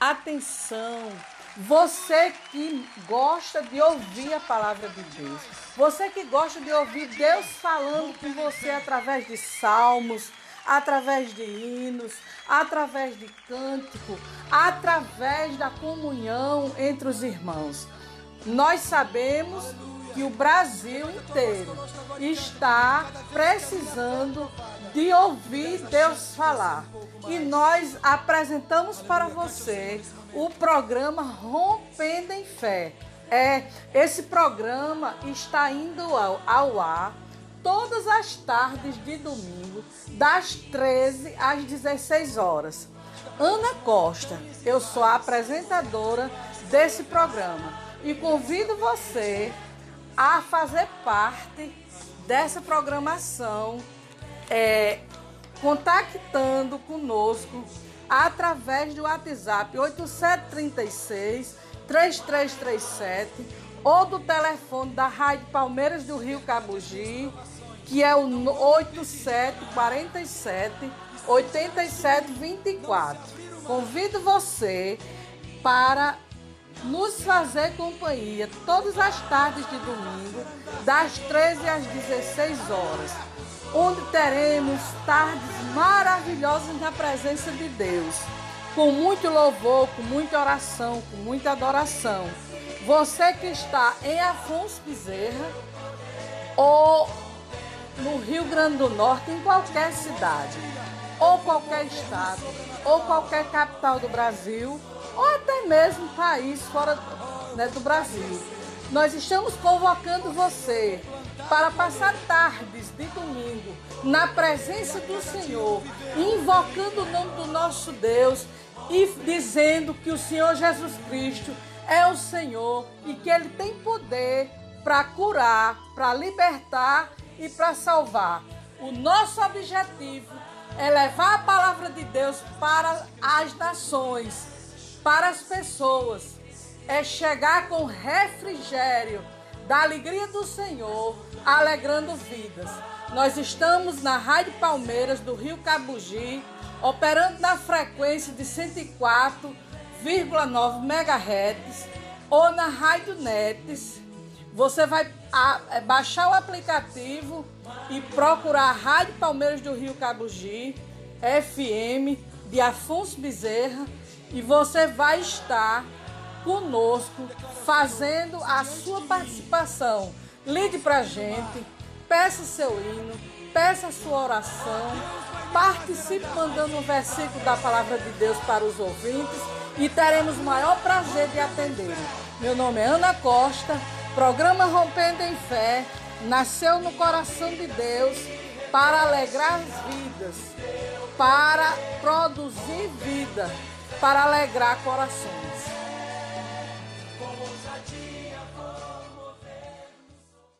Atenção, você que gosta de ouvir a palavra de Deus, você que gosta de ouvir Deus falando com você através de salmos, através de hinos, através de cântico, através da comunhão entre os irmãos. Nós sabemos que o Brasil inteiro está precisando de ouvir Deus falar. E nós apresentamos para você o programa Rompendo em Fé. É, esse programa está indo ao, ao ar todas as tardes de domingo, das 13 às 16 horas. Ana Costa, eu sou a apresentadora desse programa e convido você a fazer parte dessa programação, é, contactando conosco através do WhatsApp 8736 3337 ou do telefone da Rádio Palmeiras do Rio Cabugi, que é o 8747 8724. Convido você para nos fazer companhia todas as tardes de domingo, das 13 às 16 horas, onde teremos tardes maravilhosas na presença de Deus, com muito louvor, com muita oração, com muita adoração. Você que está em Afonso Bezerra ou no Rio Grande do Norte, em qualquer cidade, ou qualquer estado, ou qualquer capital do Brasil, ou até mesmo país fora né, do Brasil. Nós estamos convocando você para passar tardes de domingo na presença do Senhor, invocando o nome do nosso Deus e dizendo que o Senhor Jesus Cristo é o Senhor e que Ele tem poder para curar, para libertar e para salvar. O nosso objetivo é levar a palavra de Deus para as nações para as pessoas é chegar com refrigério da alegria do Senhor, alegrando vidas. Nós estamos na Rádio Palmeiras do Rio Cabugi, operando na frequência de 104,9 MHz ou na Rádio Netes. Você vai é, baixar o aplicativo e procurar a Rádio Palmeiras do Rio Cabugi, FM de Afonso Bezerra e você vai estar conosco fazendo a sua participação. Ligue para a gente, peça seu hino, peça a sua oração, participe mandando um versículo da palavra de Deus para os ouvintes e teremos o maior prazer de atender. Meu nome é Ana Costa, programa Rompendo em Fé, nasceu no coração de Deus para alegrar as vidas, para produzir vida para alegrar corações.